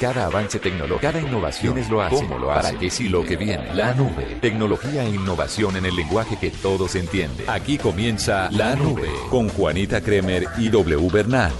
Cada avance tecnológico, cada innovación es lo hace. ¿Cómo lo hace? ¿Para qué sí lo que viene? La nube. Tecnología e innovación en el lenguaje que todos entienden. Aquí comienza La Nube con Juanita Kremer y W Bernal.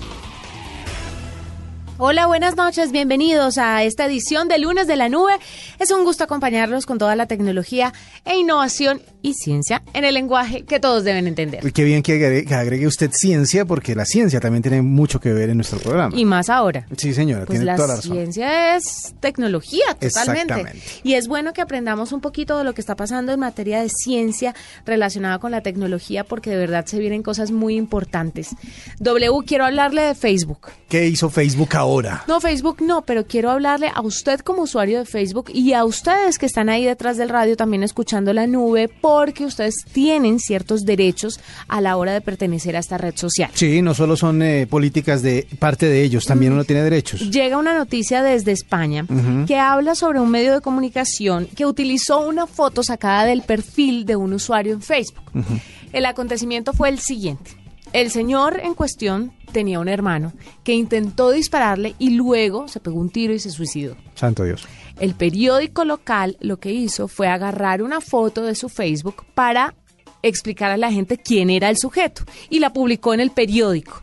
Hola, buenas noches, bienvenidos a esta edición de lunes de la nube. Es un gusto acompañarlos con toda la tecnología e innovación y ciencia en el lenguaje que todos deben entender. qué bien que agregue, usted ciencia, porque la ciencia también tiene mucho que ver en nuestro programa. Y más ahora. Sí, señora, pues tiene la toda la razón. ciencia es tecnología, totalmente. Y es bueno que aprendamos un poquito de lo que está pasando en materia de ciencia relacionada con la tecnología, porque de verdad se vienen cosas muy importantes. W, quiero hablarle de Facebook. ¿Qué hizo Facebook ahora? No, Facebook no, pero quiero hablarle a usted como usuario de Facebook y a ustedes que están ahí detrás del radio también escuchando la nube, porque ustedes tienen ciertos derechos a la hora de pertenecer a esta red social. Sí, no solo son eh, políticas de parte de ellos, también uno tiene derechos. Llega una noticia desde España que habla sobre un medio de comunicación que utilizó una foto sacada del perfil de un usuario en Facebook. El acontecimiento fue el siguiente. El señor en cuestión tenía un hermano que intentó dispararle y luego se pegó un tiro y se suicidó. Santo Dios. El periódico local lo que hizo fue agarrar una foto de su Facebook para explicar a la gente quién era el sujeto y la publicó en el periódico.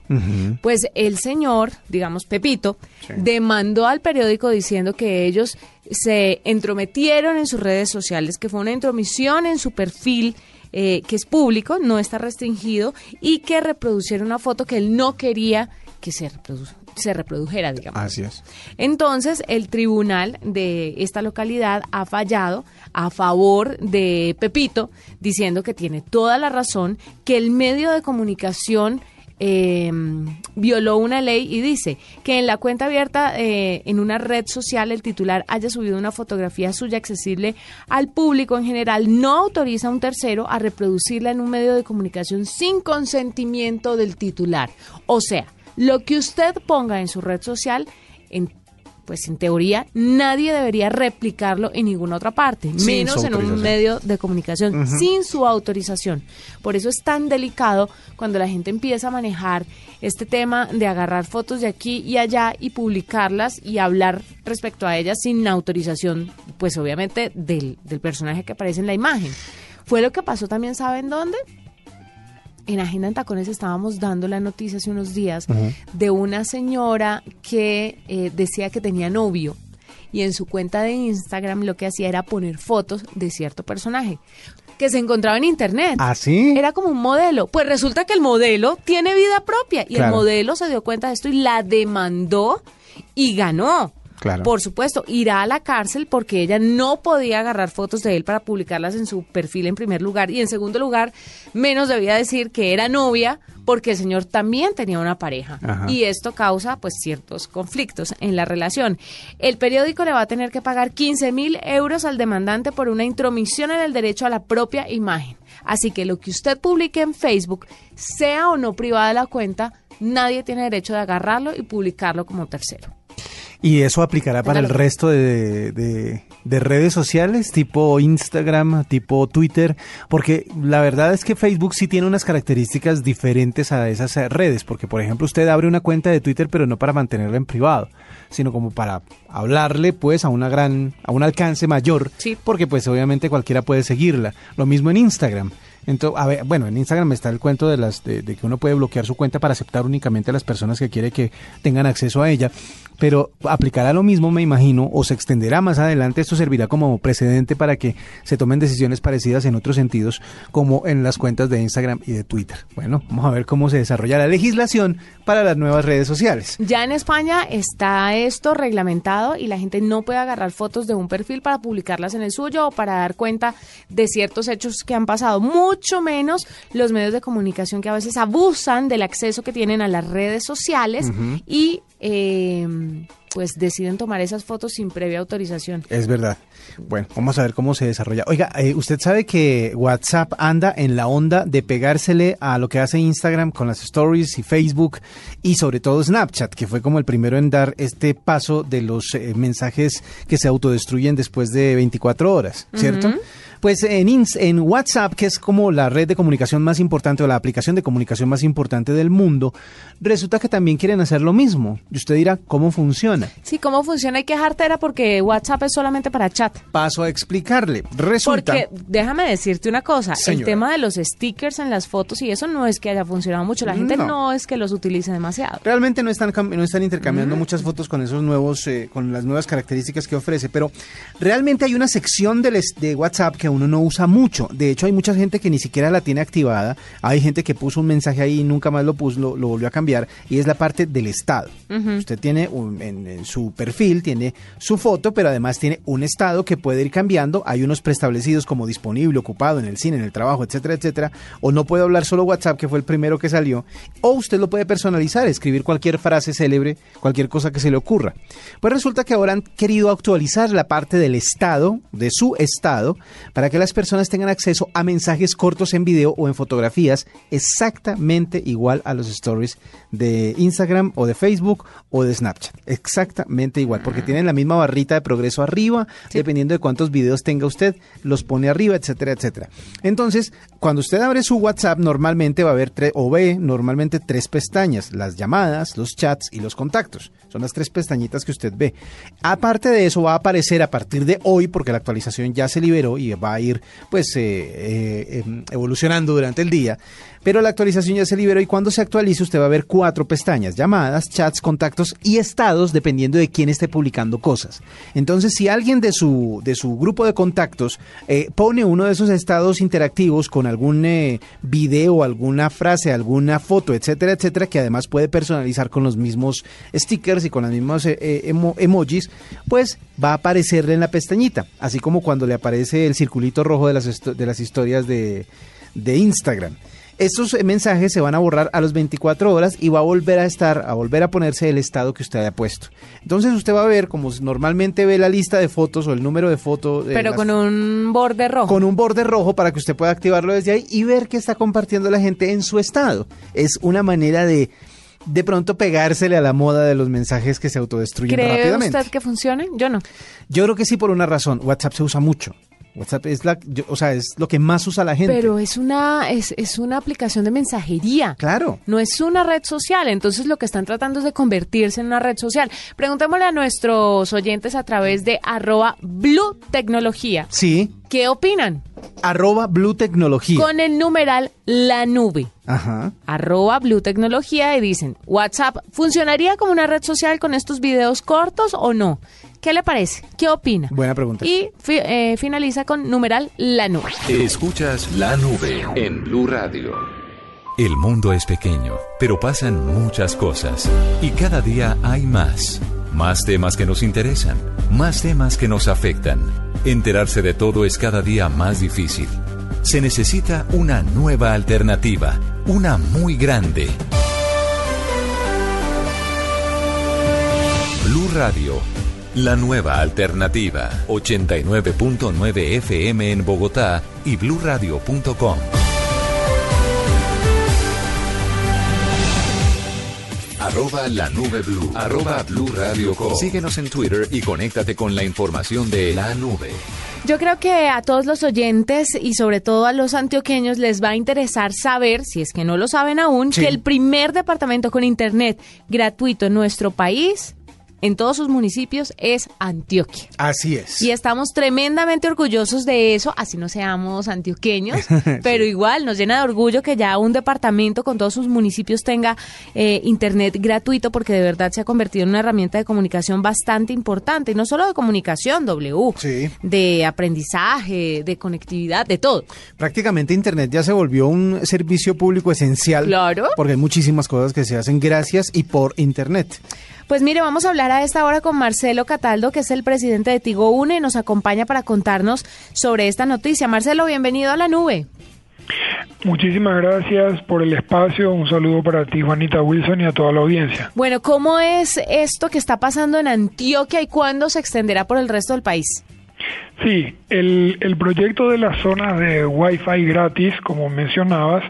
Pues el señor, digamos Pepito, demandó al periódico diciendo que ellos se entrometieron en sus redes sociales, que fue una intromisión en su perfil eh, que es público, no está restringido, y que reproduciera una foto que él no quería que se, se reprodujera, digamos. Así es. Entonces, el tribunal de esta localidad ha fallado a favor de Pepito, diciendo que tiene toda la razón, que el medio de comunicación eh, violó una ley y dice que en la cuenta abierta eh, en una red social el titular haya subido una fotografía suya accesible al público en general no autoriza a un tercero a reproducirla en un medio de comunicación sin consentimiento del titular. O sea, lo que usted ponga en su red social en pues en teoría nadie debería replicarlo en ninguna otra parte, menos en un medio de comunicación, sin su autorización. Por eso es tan delicado cuando la gente empieza a manejar este tema de agarrar fotos de aquí y allá y publicarlas y hablar respecto a ellas sin autorización, pues obviamente del, del personaje que aparece en la imagen. Fue lo que pasó también, ¿saben dónde? En Agenda en Tacones estábamos dando la noticia hace unos días de una señora que eh, decía que tenía novio y en su cuenta de Instagram lo que hacía era poner fotos de cierto personaje que se encontraba en internet. ¿Ah, sí? Era como un modelo. Pues resulta que el modelo tiene vida propia y el modelo se dio cuenta de esto y la demandó y ganó. Por supuesto, irá a la cárcel porque ella no podía agarrar fotos de él para publicarlas en su perfil en primer lugar y en segundo lugar, menos debía decir que era novia porque el señor también tenía una pareja y esto causa pues ciertos conflictos en la relación. El periódico le va a tener que pagar 15 mil euros al demandante por una intromisión en el derecho a la propia imagen. Así que lo que usted publique en Facebook, sea o no privada la cuenta, nadie tiene derecho de agarrarlo y publicarlo como tercero. ¿Y eso aplicará para el resto de, de, redes sociales, tipo Instagram, tipo Twitter? Porque la verdad es que Facebook sí tiene unas características diferentes a esas redes, porque por ejemplo usted abre una cuenta de Twitter pero no para mantenerla en privado, sino como para hablarle pues a una gran, a un alcance mayor, sí. porque pues obviamente cualquiera puede seguirla. Lo mismo en Instagram. Entonces, a ver, bueno, en Instagram está el cuento de las de, que uno puede bloquear su cuenta para aceptar únicamente a las personas que quiere que tengan acceso a ella, pero aplicará lo mismo, me imagino, o se extenderá más adelante. Esto servirá como precedente para que se tomen decisiones parecidas en otros sentidos, como en las cuentas de Instagram y de Twitter. Bueno, vamos a ver cómo se desarrolla la legislación para las nuevas redes sociales. Ya en España está esto reglamentado y la gente no puede agarrar fotos de un perfil para publicarlas en el suyo o para dar cuenta de ciertos hechos que han pasado. Mucho menos los medios de comunicación que a veces abusan del acceso que tienen a las redes sociales y eh, pues deciden tomar esas fotos sin previa autorización. Es verdad. Bueno, vamos a ver cómo se desarrolla. Oiga, eh, usted sabe que WhatsApp anda en la onda de pegársele a lo que hace Instagram con las stories y Facebook y sobre todo Snapchat, que fue como el primero en dar este paso de los eh, mensajes que se autodestruyen después de 24 horas, ¿cierto? Pues en, WhatsApp, que es como la red de comunicación más importante o la aplicación de comunicación más importante del mundo, resulta que también quieren hacer lo mismo. Y usted dirá, ¿cómo funciona? Sí, ¿cómo funciona? Hay que jartera porque WhatsApp es solamente para chat. Paso a explicarle. Resulta... Porque déjame decirte una cosa, Señora. el tema de los stickers en las fotos y eso no es que haya funcionado mucho, la gente No. no, es que los utilice demasiado. Realmente no están, no están intercambiando muchas fotos con esos nuevos, eh, con las nuevas características que ofrece, pero realmente hay una sección del es- de WhatsApp que uno no usa mucho. De hecho, hay mucha gente que ni siquiera la tiene activada. Hay gente que puso un mensaje ahí y nunca más lo puso, lo, lo volvió a cambiar. Y es la parte del estado. Usted tiene un- en, en su perfil, tiene su foto, pero además tiene un estado que puede ir cambiando. Hay unos preestablecidos como disponible, ocupado, en el cine, en el trabajo, etcétera, etcétera. O no puede hablar solo WhatsApp, que fue el primero que salió. O usted lo puede personalizar, escribir cualquier frase célebre, cualquier cosa que se le ocurra. Pues resulta que ahora han querido actualizar la parte del estado, de su estado, para que las personas tengan acceso a mensajes cortos en video o en fotografías exactamente igual a los stories de Instagram o de Facebook o de Snapchat. Exactamente igual, porque tienen la misma barrita de progreso arriba, dependiendo de cuántos videos tenga usted, los pone arriba, etcétera, etcétera. Entonces, cuando usted abre su WhatsApp, normalmente va a haber tres, o ve normalmente tres pestañas, las llamadas, los chats y los contactos. Son las tres pestañitas que usted ve. Aparte de eso, va a aparecer a partir de hoy, porque la actualización ya se liberó y va a ir pues eh, eh, em, evolucionando durante el día. Pero la actualización ya se liberó y cuando se actualice usted va a ver cuatro pestañas, llamadas, chats, contactos y estados dependiendo de quién esté publicando cosas. Entonces, si alguien de su, de su grupo de contactos eh, pone uno de esos estados interactivos con algún eh, video, alguna frase, alguna foto, etcétera, etcétera, que además puede personalizar con los mismos stickers y con las mismas eh, emo- emojis, pues va a aparecerle en la pestañita, así como cuando le aparece el circulito rojo de las, de las historias de, de Instagram. Estos eh, mensajes se van a borrar a las 24 horas y va a volver a estar, a volver a ponerse el estado que usted haya puesto. Entonces usted va a ver, como normalmente ve la lista de fotos o el número de fotos. Pero las- con un borde rojo. con un borde rojo para que usted pueda activarlo desde ahí y ver qué está compartiendo la gente en su estado. Es una manera de de pronto pegársele a la moda de los mensajes que se autodestruyen ¿Cree rápidamente. usted que funcione? Yo no. Yo creo que sí por una razón. WhatsApp se usa mucho. WhatsApp es la, yo- o sea, es lo que más usa la gente. Pero es una, es, es una aplicación de mensajería. Claro. No es una red social, entonces lo que están tratando es de convertirse en una red social. Preguntémosle a nuestros oyentes a través de arroba Blue Tecnología. Sí. ¿Qué opinan? Arroba Blue Tecnología. Con el numeral La Nube. Ajá. Arroba Blue Tecnología y dicen, WhatsApp, ¿funcionaría como una red social con estos videos cortos o no? ¿Qué le parece? ¿Qué opina? Buena pregunta. Y fi- eh, finaliza con numeral La Nube. Escuchas la nube en Blue Radio. El mundo es pequeño, pero pasan muchas cosas. Y cada día hay más. Más temas que nos interesan. Más temas que nos afectan. Enterarse de todo es cada día más difícil. Se necesita una nueva alternativa. Una muy grande. Blue Radio. La nueva alternativa. 89.9 FM en Bogotá y bluradio.com. Arroba la nube blue. Arroba blue radio com. Síguenos en Twitter y conéctate con la información de la nube. Yo creo que a todos los oyentes y sobre todo a los antioqueños les va a interesar saber, si es que no lo saben aún, Sí. que el primer departamento con internet gratuito en nuestro país, en todos sus municipios, es Antioquia. Así es. Y estamos tremendamente orgullosos de eso, así no seamos antioqueños, pero igual nos llena de orgullo que ya un departamento con todos sus municipios tenga eh, internet gratuito, porque de verdad se ha convertido en una herramienta de comunicación bastante importante, y no solo de comunicación, W, Sí. de aprendizaje, de conectividad, de todo. Prácticamente Internet ya se volvió un servicio público esencial. Claro. Porque hay muchísimas cosas que se hacen gracias y por Internet. Pues mire, vamos a hablar a esta hora con Marcelo Cataldo, que es el presidente de Tigo Une, y nos acompaña para contarnos sobre esta noticia. Marcelo, bienvenido a la nube. Muchísimas gracias por el espacio. Un saludo para ti, Juanita Wilson, y a toda la audiencia. Bueno, ¿cómo es esto que está pasando en Antioquia y cuándo se extenderá por el resto del país? Sí, el, el proyecto de las zonas de Wi-Fi gratis, como mencionabas,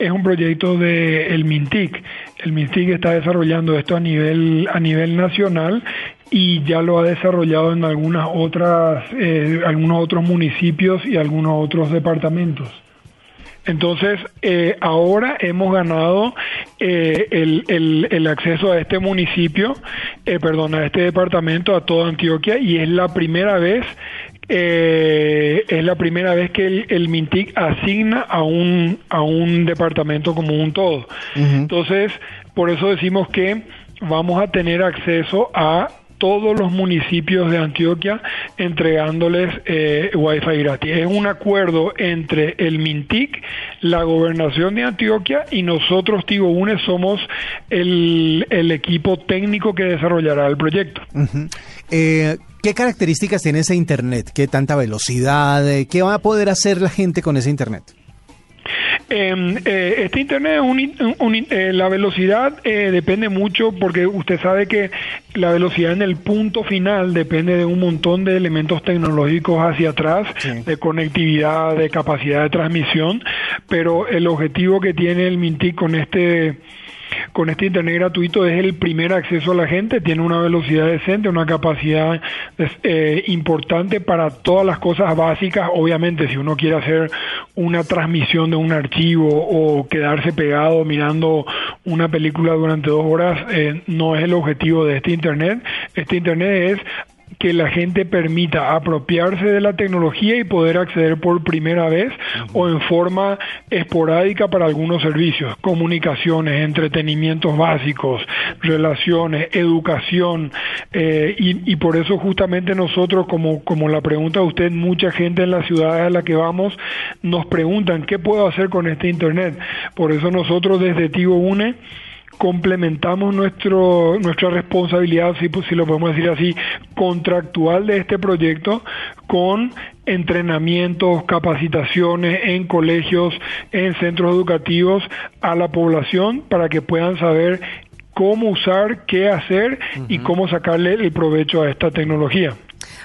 es un proyecto de el MINTIC. El MINTIC está desarrollando esto a nivel a nivel nacional y ya lo ha desarrollado en algunas otras, eh, algunos otros municipios y algunos otros departamentos. Entonces, eh, ahora hemos ganado eh, el, el, acceso a este municipio, perdón, a este departamento, a toda Antioquia, y es la primera vez eh, es la primera vez que el, el, MINTIC asigna a un, a un departamento como un todo. Entonces, por eso decimos que vamos a tener acceso a todos los municipios de Antioquia entregándoles eh, Wi-Fi gratis. Es un acuerdo entre el MINTIC, la gobernación de Antioquia y nosotros, Tigo UNE, somos el, equipo técnico que desarrollará el proyecto. Eh, ¿Qué características tiene ese Internet? ¿Qué tanta velocidad? ¿Qué va a poder hacer la gente con ese Internet? Em, eh, este Internet, un, eh, la velocidad eh, depende mucho porque usted sabe que la velocidad en el punto final depende de un montón de elementos tecnológicos hacia atrás, de conectividad, de capacidad de transmisión, pero el objetivo que tiene el Mintic con este con este Internet gratuito es el primer acceso a la gente, tiene una velocidad decente, una capacidad eh, importante para todas las cosas básicas. Obviamente, si uno quiere hacer una transmisión de un archivo o quedarse pegado mirando una película durante dos horas, eh, no es el objetivo de este Internet. Este Internet es que la gente permita apropiarse de la tecnología y poder acceder por primera vez o en forma esporádica para algunos servicios, comunicaciones, entretenimientos básicos, relaciones, educación, eh, y, por eso justamente nosotros, como, como la pregunta de usted, mucha gente en las ciudades a la que vamos nos preguntan, ¿qué puedo hacer con este Internet? Por eso nosotros desde Tigo UNE, complementamos nuestro, nuestra responsabilidad, si, si lo podemos decir así, contractual de este proyecto con entrenamientos, capacitaciones en colegios, en centros educativos a la población para que puedan saber cómo usar, qué hacer y cómo sacarle el provecho a esta tecnología.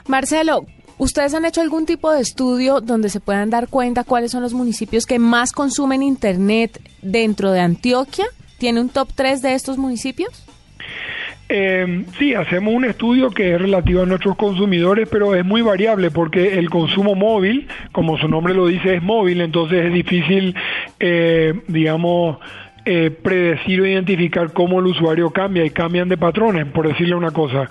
Marcelo, ¿Ustedes han hecho algún tipo de estudio donde se puedan dar cuenta cuáles son los municipios que más consumen Internet dentro de Antioquia? ¿Tiene un top 3 de estos municipios? Eh, sí, hacemos un estudio que es relativo a nuestros consumidores, pero es muy variable porque el consumo móvil, como su nombre lo dice, es móvil, entonces es difícil, eh, digamos, eh, predecir o identificar cómo el usuario cambia y cambian de patrones, por decirle una cosa.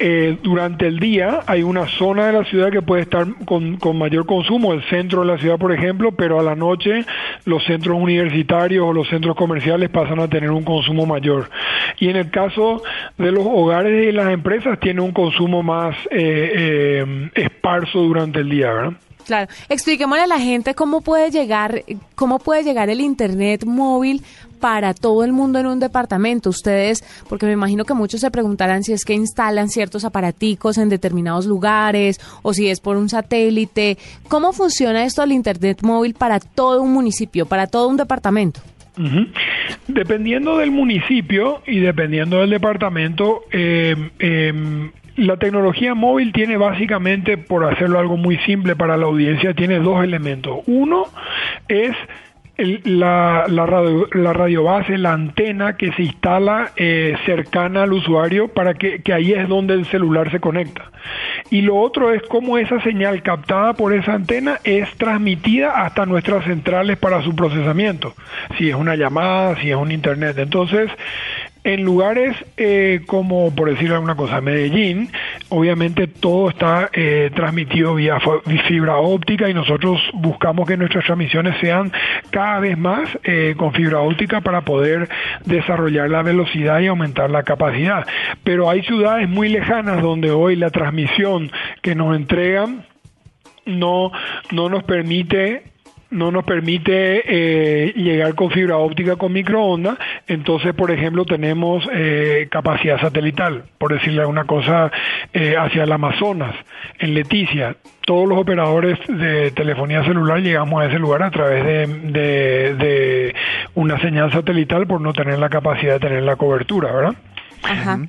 Eh, durante el día hay una zona de la ciudad que puede estar con, mayor consumo, el centro de la ciudad, por ejemplo, pero a la noche los centros universitarios o los centros comerciales pasan a tener un consumo mayor. Y en el caso de los hogares y las empresas, tiene un consumo más eh, eh, esparso durante el día, ¿verdad? Claro, expliquémosle a la gente cómo puede llegar, cómo puede llegar el internet móvil para todo el mundo en un departamento. Ustedes, porque me imagino que muchos se preguntarán si es que instalan ciertos aparaticos en determinados lugares o si es por un satélite. ¿Cómo funciona esto del internet móvil para todo un municipio, para todo un departamento? Dependiendo del municipio y dependiendo del departamento, eh, eh, la tecnología móvil tiene básicamente, por hacerlo algo muy simple para la audiencia, tiene dos elementos. Uno es la, la, radio, la radio base, la antena que se instala eh, cercana al usuario para que, que, ahí es donde el celular se conecta. Y lo otro es cómo esa señal captada por esa antena es transmitida hasta nuestras centrales para su procesamiento. Si es una llamada, si es un internet. Entonces, en lugares eh, como, por decir alguna cosa, Medellín, obviamente todo está eh, transmitido vía fibra óptica y nosotros buscamos que nuestras transmisiones sean cada vez más eh, con fibra óptica para poder desarrollar la velocidad y aumentar la capacidad. Pero hay ciudades muy lejanas donde hoy la transmisión que nos entregan no, no nos permite no nos permite eh, llegar con fibra óptica con microondas, entonces, por ejemplo, tenemos eh, capacidad satelital, por decirle una cosa, eh, hacia el Amazonas, en Leticia. Todos los operadores de telefonía celular llegamos a ese lugar a través de, de, una señal satelital por no tener la capacidad de tener la cobertura, ¿verdad? Ajá.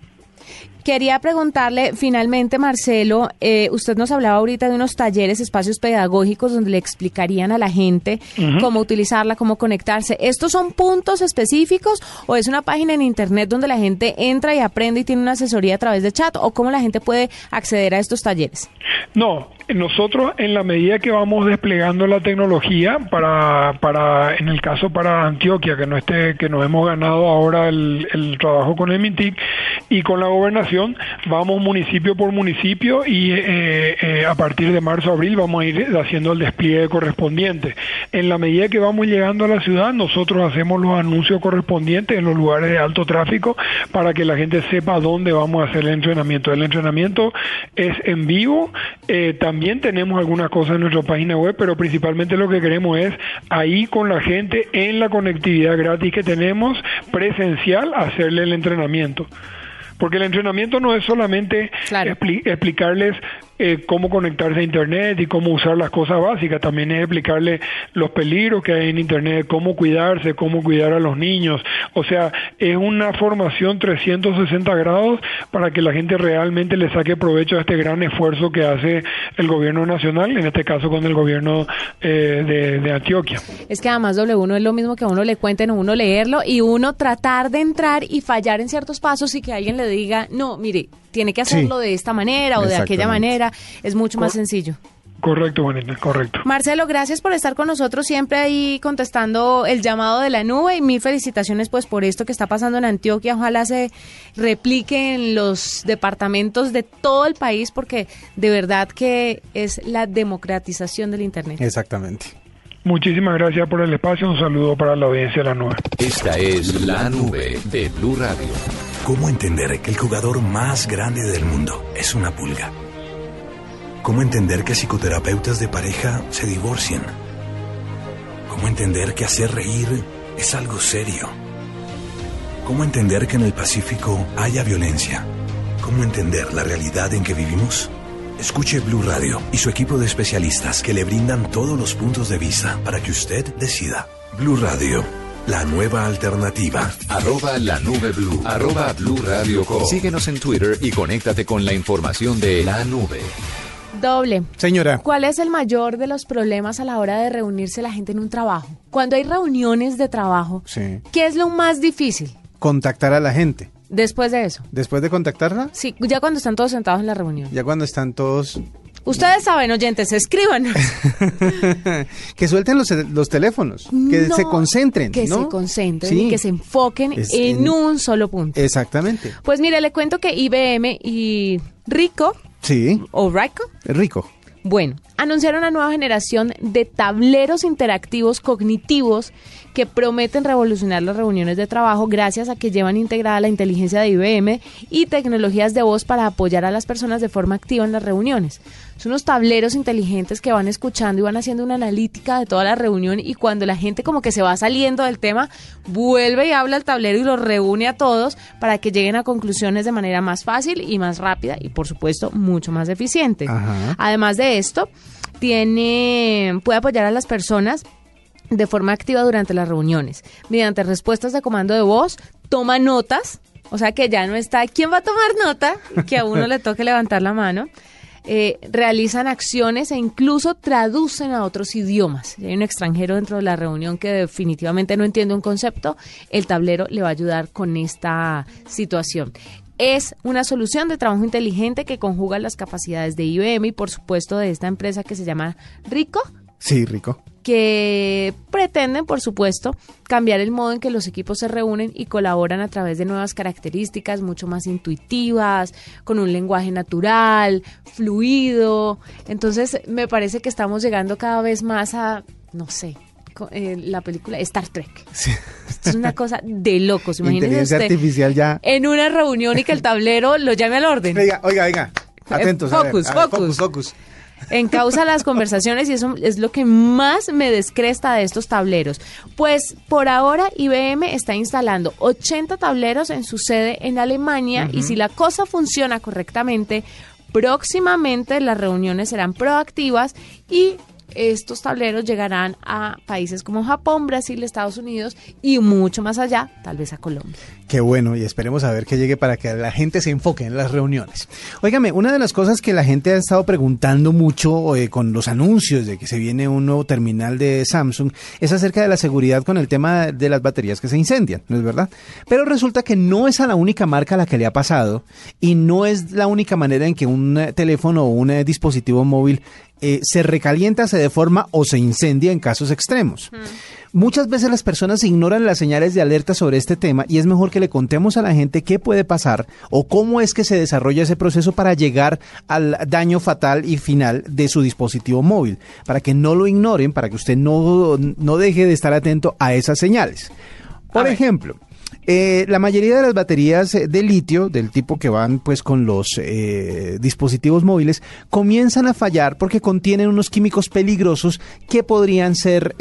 Quería preguntarle finalmente, Marcelo, eh, usted nos hablaba ahorita de unos talleres, espacios pedagógicos donde le explicarían a la gente cómo utilizarla, cómo conectarse. ¿Estos son puntos específicos o es una página en internet donde la gente entra y aprende y tiene una asesoría a través de chat o cómo la gente puede acceder a estos talleres? No, nosotros en la medida que vamos desplegando la tecnología para, para en el caso para Antioquia que no esté que nos hemos ganado ahora el, el trabajo con el MINTIC y con la gobernación vamos municipio por municipio y eh, eh, a partir de marzo abril vamos a ir haciendo el despliegue correspondiente. En la medida que vamos llegando a la ciudad nosotros hacemos los anuncios correspondientes en los lugares de alto tráfico para que la gente sepa dónde vamos a hacer el entrenamiento. El entrenamiento es en vivo. Eh, también tenemos algunas cosas en nuestra página web, pero principalmente lo que queremos es ahí con la gente en la conectividad gratis que tenemos presencial hacerle el entrenamiento. Porque el entrenamiento no es solamente explicarles eh, cómo conectarse a Internet y cómo usar las cosas básicas, también es explicarle los peligros que hay en Internet, cómo cuidarse, cómo cuidar a los niños. O sea, es una formación 360 grados para que la gente realmente le saque provecho a este gran esfuerzo que hace el gobierno nacional, en este caso con el gobierno eh, de, Antioquia. Es que además W1 es lo mismo que a uno le cuenten, a uno leerlo y uno tratar de entrar y fallar en ciertos pasos y que alguien le diga, no, mire, tiene que hacerlo de esta manera o de aquella manera. Es mucho más sencillo. Correcto, Juanita, correcto. Marcelo, gracias por estar con nosotros siempre ahí contestando el llamado de la nube y mil felicitaciones pues por esto que está pasando en Antioquia. Ojalá se replique en los departamentos de todo el país porque de verdad que es la democratización del Internet. Exactamente. Muchísimas gracias por el espacio. Un saludo para la audiencia de la nube. Esta es la nube de Blue Radio. ¿Cómo entender que el jugador más grande del mundo es una pulga? ¿Cómo entender que psicoterapeutas de pareja se divorcian? ¿Cómo entender que hacer reír es algo serio? ¿Cómo entender que en el Pacífico haya violencia? ¿Cómo entender la realidad en que vivimos? Escuche Blue Radio y su equipo de especialistas que le brindan todos los puntos de vista para que usted decida. Blue Radio, la nueva alternativa. Arroba la nube blue. Arroba blue radio Síguenos en Twitter y conéctate con la información de la nube. Doble. Señora. ¿Cuál es el mayor de los problemas a la hora de reunirse la gente en un trabajo? Cuando hay reuniones de trabajo, ¿qué es lo más difícil? Contactar a la gente. Después de eso. ¿Después de contactarla? Sí, ya cuando están todos sentados en la reunión. Ya cuando están todos... Ustedes saben, oyentes, escríbanos. que suelten los, los teléfonos, que se concentren. Que se concentren y que se enfoquen en, un solo punto. Exactamente. Pues mire, le cuento que IBM y Rico. Sí. ¿O Rico? Rico. Bueno, anunciaron una nueva generación de tableros interactivos cognitivos que prometen revolucionar las reuniones de trabajo gracias a que llevan integrada la inteligencia de IBM y tecnologías de voz para apoyar a las personas de forma activa en las reuniones. Son unos tableros inteligentes que van escuchando y van haciendo una analítica de toda la reunión y cuando la gente como que se va saliendo del tema, vuelve y habla al tablero y los reúne a todos para que lleguen a conclusiones de manera más fácil y más rápida y por supuesto mucho más eficiente. Además de esto, tiene puede apoyar a las personas de forma activa durante las reuniones. Mediante respuestas de comando de voz, toma notas, o sea que ya no está, ¿quién va a tomar nota? Que a uno le toque levantar la mano. Eh, realizan acciones e incluso traducen a otros idiomas. Si hay un extranjero dentro de la reunión que definitivamente no entiende un concepto, el tablero le va a ayudar con esta situación. Es una solución de trabajo inteligente que conjuga las capacidades de IBM y por supuesto de esta empresa que se llama Rico. Sí, Rico que pretenden, por supuesto, cambiar el modo en que los equipos se reúnen y colaboran a través de nuevas características mucho más intuitivas, con un lenguaje natural, fluido. Entonces, me parece que estamos llegando cada vez más a, no sé, eh, la película Star Trek. es una cosa de locos. Imagínense artificial ya. En una reunión y que el tablero lo llame al orden. Oiga, oiga, oiga. Atentos. Focus, focus. focus causa las conversaciones y eso es lo que más me descresta de estos tableros. Pues por ahora IBM está instalando 80 tableros en su sede en Alemania y si la cosa funciona correctamente, próximamente las reuniones serán proactivas y estos tableros llegarán a países como Japón, Brasil, Estados Unidos y mucho más allá, tal vez a Colombia. Qué bueno, y esperemos a ver que llegue para que la gente se enfoque en las reuniones. Óigame, una de las cosas que la gente ha estado preguntando mucho eh, con los anuncios de que se viene un nuevo terminal de Samsung es acerca de la seguridad con el tema de las baterías que se incendian, ¿no es verdad? Pero resulta que no es a la única marca a la que le ha pasado y no es la única manera en que un eh, teléfono o un eh, dispositivo móvil se recalienta, se deforma o se incendia en casos extremos. Muchas veces las personas ignoran las señales de alerta sobre este tema y es mejor que le contemos a la gente qué puede pasar o cómo es que se desarrolla ese proceso para llegar al daño fatal y final de su dispositivo móvil, para que no lo ignoren, para que usted no, no deje de estar atento a esas señales. Por ejemplo, eh, la mayoría de las baterías eh, de litio, del tipo que van pues con los eh, dispositivos móviles, comienzan a fallar porque contienen unos químicos peligrosos que podrían ser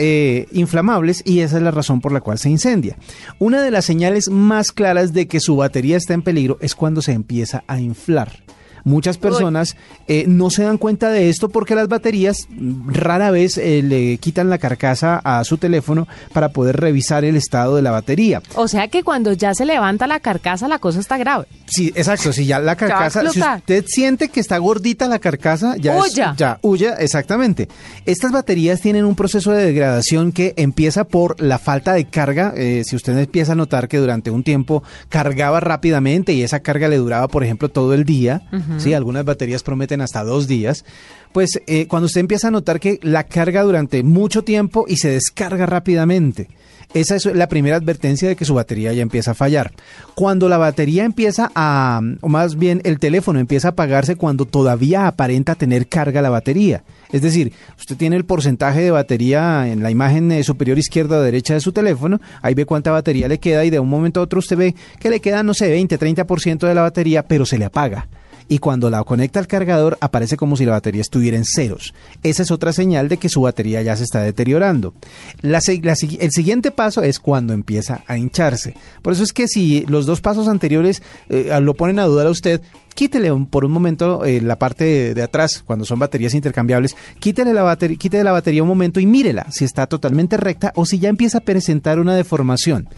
inflamables y esa es la razón por la cual se incendia. Una de las señales más claras de que su batería está en peligro es cuando se empieza a inflar. Muchas personas eh, no se dan cuenta de esto porque las baterías rara vez eh, le quitan la carcasa a su teléfono para poder revisar el estado de la batería. O sea que cuando ya se levanta la carcasa la cosa está grave. Sí, exacto. Si ya la carcasa, si usted siente que está gordita la carcasa, ya huya. ya huya, exactamente. Estas baterías tienen un proceso de degradación que empieza por la falta de carga. Eh, si usted empieza a notar que durante un tiempo cargaba rápidamente y esa carga le duraba, por ejemplo, todo el día. ¿Sí? Algunas baterías prometen hasta dos días. Pues eh, cuando usted empieza a notar que la carga durante mucho tiempo y se descarga rápidamente. Esa es la primera advertencia de que su batería ya empieza a fallar. Cuando la batería empieza a, o más bien el teléfono empieza a apagarse cuando todavía aparenta tener carga la batería. Es decir, usted tiene el porcentaje de batería en la imagen eh, superior izquierda o derecha de su teléfono, ahí ve cuánta batería le queda y de un momento a otro usted ve que le queda, no sé, 20, 30% de la batería, pero se le apaga y cuando la conecta al cargador aparece como si la batería estuviera en ceros. Esa es otra señal de que su batería ya se está deteriorando. el siguiente paso es cuando empieza a hincharse. Por eso es que si los dos pasos anteriores eh, lo ponen a dudar a usted, quítele por un momento eh, la parte de, atrás, cuando son baterías intercambiables, quítele la, batería, quítele la batería un momento y mírela si está totalmente recta o si ya empieza a presentar una deformación.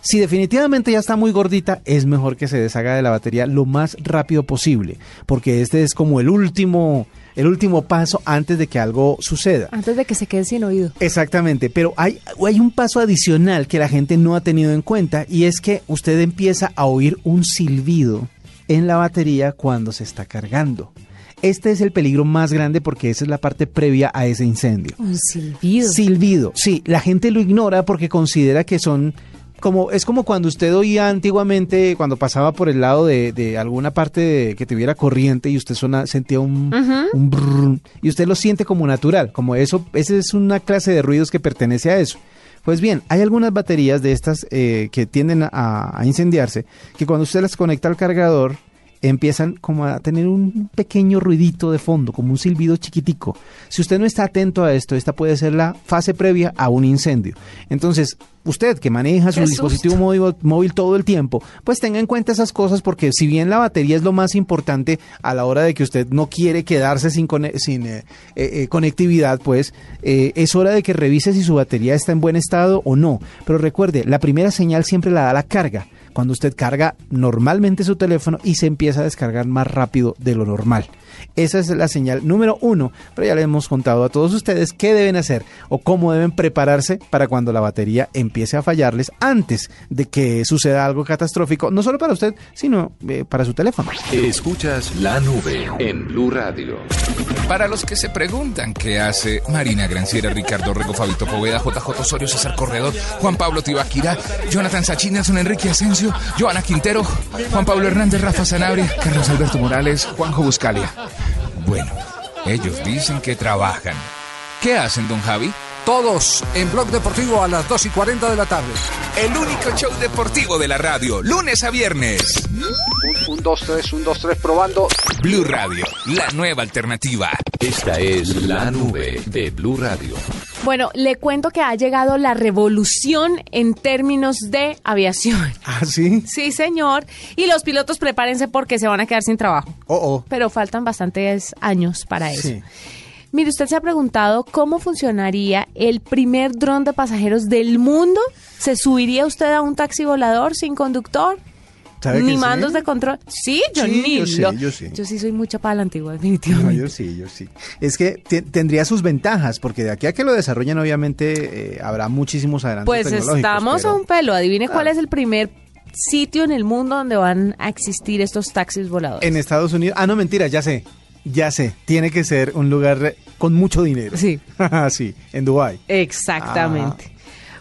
Si definitivamente ya está muy gordita, es mejor que se deshaga de la batería lo más rápido posible, porque este es como el último el último paso antes de que algo suceda. Antes de que se quede sin oído. Exactamente, pero hay, hay un paso adicional que la gente no ha tenido en cuenta y es que usted empieza a oír un silbido en la batería cuando se está cargando. Este es el peligro más grande porque esa es la parte previa a ese incendio. Un silbido. Silbido, sí. La gente lo ignora porque considera que son como es como cuando usted oía antiguamente cuando pasaba por el lado de, alguna parte que tuviera corriente y usted sentía un, un y usted lo siente como natural, como eso, esa es una clase de ruidos que pertenece a eso. Pues bien, hay algunas baterías de estas eh, que tienden a, a, incendiarse, que cuando usted las conecta al cargador, empiezan como a tener un pequeño ruidito de fondo, como un silbido chiquitico. Si usted no está atento a esto, esta puede ser la fase previa a un incendio. Entonces, usted que maneja su dispositivo móvil, todo el tiempo, pues tenga en cuenta esas cosas porque si bien la batería es lo más importante a la hora de que usted no quiere quedarse sin, sin eh, eh, eh, conectividad, pues es hora de que revise si su batería está en buen estado o no. Pero recuerde, la primera señal siempre la da la carga cuando usted carga normalmente su teléfono y se empieza a descargar más rápido de lo normal. Esa es la señal número uno, pero ya le hemos contado a todos ustedes qué deben hacer o cómo deben prepararse para cuando la batería empiece a fallarles antes de que suceda algo catastrófico, no solo para usted, sino eh, para su teléfono. Escuchas la nube en Blue Radio. Para los que se preguntan qué hace Marina Granciera, Ricardo Rego, Fabito Poveda, JJ Osorio, César Corredor, Juan Pablo Tibaquira, Jonathan Sachina, Son Enrique Asensio, Joana Quintero, Juan Pablo Hernández, Rafa Sanabria, Carlos Alberto Morales, Juanjo Buscalia. Bueno, ellos dicen que trabajan. ¿Qué hacen, don Javi? Todos en Blog Deportivo a las 2 y 40 de la tarde. El único show deportivo de la radio, lunes a viernes. Un 2, 3, un 2, 3, probando. Blue Radio, la nueva alternativa. Esta es la nube de Blue Radio. Bueno, le cuento que ha llegado la revolución en términos de aviación. ¿Ah, sí? Sí, señor. Y los pilotos prepárense porque se van a quedar sin trabajo. Oh, oh. Pero faltan bastantes años para eso. Sí. Mire, usted se ha preguntado cómo funcionaría el primer dron de pasajeros del mundo. ¿Se subiría usted a un taxi volador sin conductor? ¿Sabe Ni que sí? mandos de control. Sí, yo Sí, ni yo sí, yo sí. Yo sí soy mucha para la antigua, No, definitivamente. yo sí, yo sí. Es que te- tendría sus ventajas, porque de aquí a que lo desarrollen, obviamente, eh, habrá muchísimos adelantos Pues tecnológicos, estamos pero- a un pelo. Adivine cuál Ah. es el primer sitio en el mundo donde van a existir estos taxis voladores. En Estados Unidos. Ah, no, mentira, ya sé. Ya sé. Tiene que ser un lugar con mucho dinero. Sí. sí, en Dubái. Exactamente.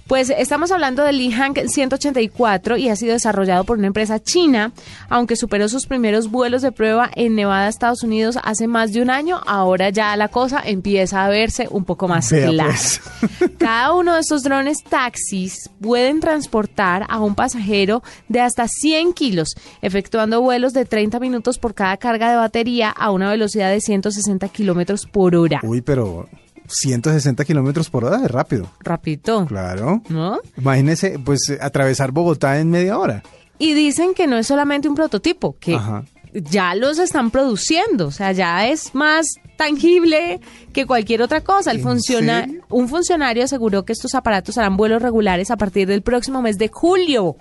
Pues estamos hablando del Lihang 184 y ha sido desarrollado por una empresa china, aunque superó sus primeros vuelos de prueba en Nevada, Estados Unidos hace más de un año, ahora ya la cosa empieza a verse un poco más Vea, clara. pues. Cada uno de estos drones taxis pueden transportar a un pasajero de hasta 100 kilos, efectuando vuelos de 30 minutos por cada carga de batería a una velocidad de 160 kilómetros por hora. Uy, pero 160 kilómetros por hora es rápido. Rapidito, Claro. ¿no? Imagínese, pues, atravesar Bogotá en media hora. Y dicen que no es solamente un prototipo, que Ajá. ya los están produciendo, o sea, ya es más tangible que cualquier otra cosa. El ¿En funciona- serio? un funcionario aseguró que estos aparatos harán vuelos regulares a partir del próximo mes de julio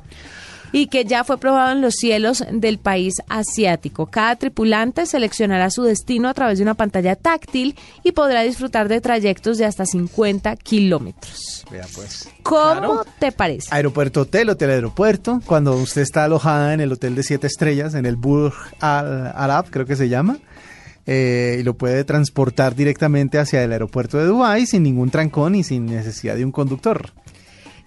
y que ya fue probado en los cielos del país asiático. Cada tripulante seleccionará su destino a través de una pantalla táctil y podrá disfrutar de trayectos de hasta 50 kilómetros. Vea, pues. ¿Cómo Claro. te parece? Aeropuerto Hotel, Hotel Aeropuerto, cuando usted está alojada en el hotel de siete estrellas, en el Burj Al Arab, creo que se llama, eh, y lo puede transportar directamente hacia el aeropuerto de Dubái sin ningún trancón y sin necesidad de un conductor.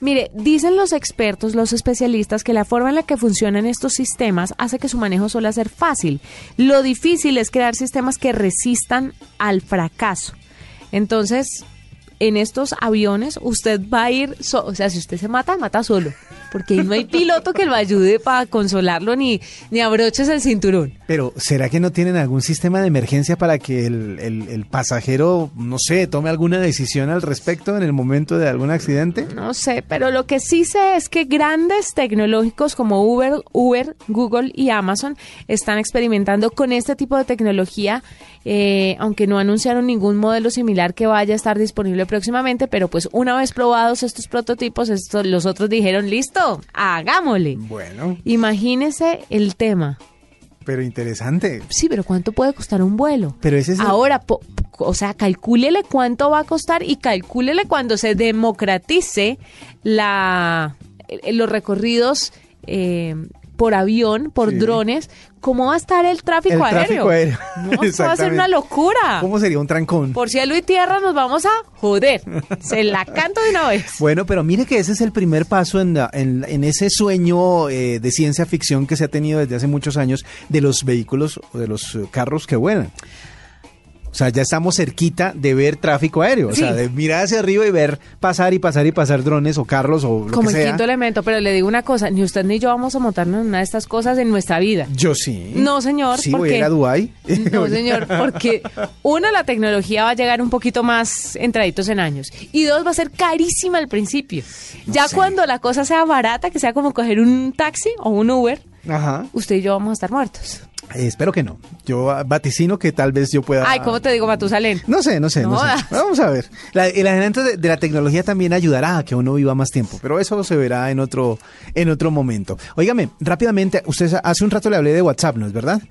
Mire, dicen los expertos, los especialistas, que la forma en la que funcionan estos sistemas hace que su manejo suele ser fácil. Lo difícil es crear sistemas que resistan al fracaso. Entonces, en estos aviones, usted va a ir, so- o sea, si usted se mata, mata solo. Porque ahí no hay piloto que lo ayude para consolarlo ni, ni abroches el cinturón. Pero, ¿será que no tienen algún sistema de emergencia para que el, el- el pasajero, no sé, tome alguna decisión al respecto en el momento de algún accidente? No sé, pero lo que sí sé es que grandes tecnológicos como Uber, Uber, Google y Amazon están experimentando con este tipo de tecnología, eh, aunque no anunciaron ningún modelo similar que vaya a estar disponible próximamente, pero pues una vez probados estos prototipos, estos, los otros dijeron, listo, hagámosle. Bueno, Imagínese el tema. pero interesante. Sí, pero ¿cuánto puede costar un vuelo? Pero ese es el- Ahora, po- o sea, calcúlele cuánto va a costar y calcúlele cuando se democratice la eh, los recorridos eh, por avión, por Sí. drones, ¿cómo va a estar el tráfico El aéreo? tráfico aéreo. No, esto va a ser una locura. ¿Cómo sería un trancón? Por cielo y tierra nos vamos a joder. Se la canto de una vez. Bueno, pero mire que ese es el primer paso en, la- en- en ese sueño eh, de ciencia ficción que se ha tenido desde hace muchos años de los vehículos de los eh, carros que vuelan. O sea, ya estamos cerquita de ver tráfico aéreo, o sea, de mirar hacia arriba y ver pasar y pasar y pasar drones o carros o lo Como que el sea. quinto elemento, pero le digo una cosa, ni usted ni yo vamos a montarnos en una de estas cosas en nuestra vida. Yo sí. No, señor, Sí, ¿por voy a ir a Dubái. No, señor, porque uno, la tecnología va a llegar un poquito más entraditos en años. Y dos, va a ser carísima al principio. ya sé. cuando la cosa sea barata, que sea como coger un taxi o un Uber, Ajá. usted y yo vamos a estar muertos. Eh, espero que no. Yo ah, vaticino que tal vez yo pueda. Ay, ¿cómo te digo, Matusalén? No sé, no sé, no, No sé. Vamos a ver. La- el adelanto de, de la tecnología también ayudará a que uno viva más tiempo, pero eso se verá en otro, en otro momento. Óigame, rápidamente, usted hace un rato le hablé de WhatsApp, ¿no es verdad?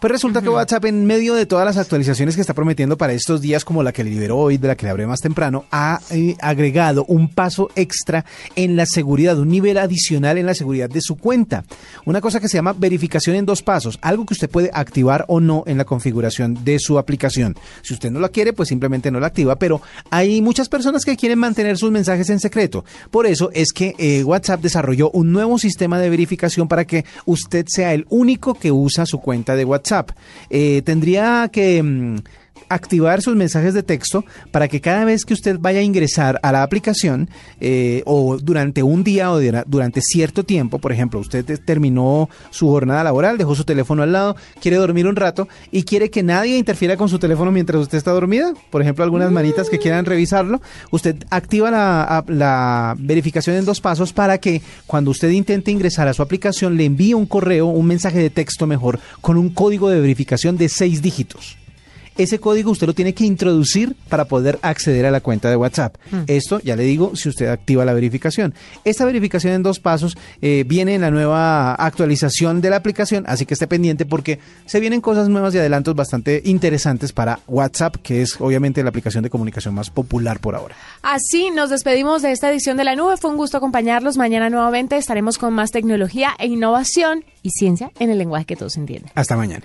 Pues resulta que WhatsApp, en medio de todas las actualizaciones que está prometiendo para estos días, como la que le liberó hoy, de la que le hablé más temprano, ha eh, agregado un paso extra en la seguridad, un nivel adicional en la seguridad de su cuenta. Una cosa que se llama verificación en dos pasos, algo que usted puede activar o no en la configuración de su aplicación. Si usted no la quiere, pues simplemente no la activa, pero hay muchas personas que quieren mantener sus mensajes en secreto. Por eso es que eh, WhatsApp desarrolló un nuevo sistema de verificación para que usted sea el único que usa su cuenta de WhatsApp. Eh, tendría que... mm, activar sus mensajes de texto para que cada vez que usted vaya a ingresar a la aplicación eh, o durante un día o dura- durante cierto tiempo, por ejemplo, usted te- terminó su jornada laboral, dejó su teléfono al lado, quiere dormir un rato y quiere que nadie interfiera con su teléfono mientras usted está dormida, por ejemplo, algunas manitas que quieran revisarlo, usted activa la verificación en dos pasos para que cuando usted intente ingresar a su aplicación le envíe un correo, un mensaje de texto mejor, con un código de verificación de seis dígitos. Ese código usted lo tiene que introducir para poder acceder a la cuenta de WhatsApp. Mm. Esto, ya le digo, si usted activa la verificación. Esta verificación en dos pasos eh, viene en la nueva actualización de la aplicación, así que esté pendiente porque se vienen cosas nuevas y adelantos bastante interesantes para WhatsApp, que es obviamente la aplicación de comunicación más popular por ahora. Así nos despedimos de esta edición de la nube. Fue un gusto acompañarlos. Mañana nuevamente estaremos con más tecnología e innovación y ciencia en el lenguaje que todos entienden. Hasta mañana.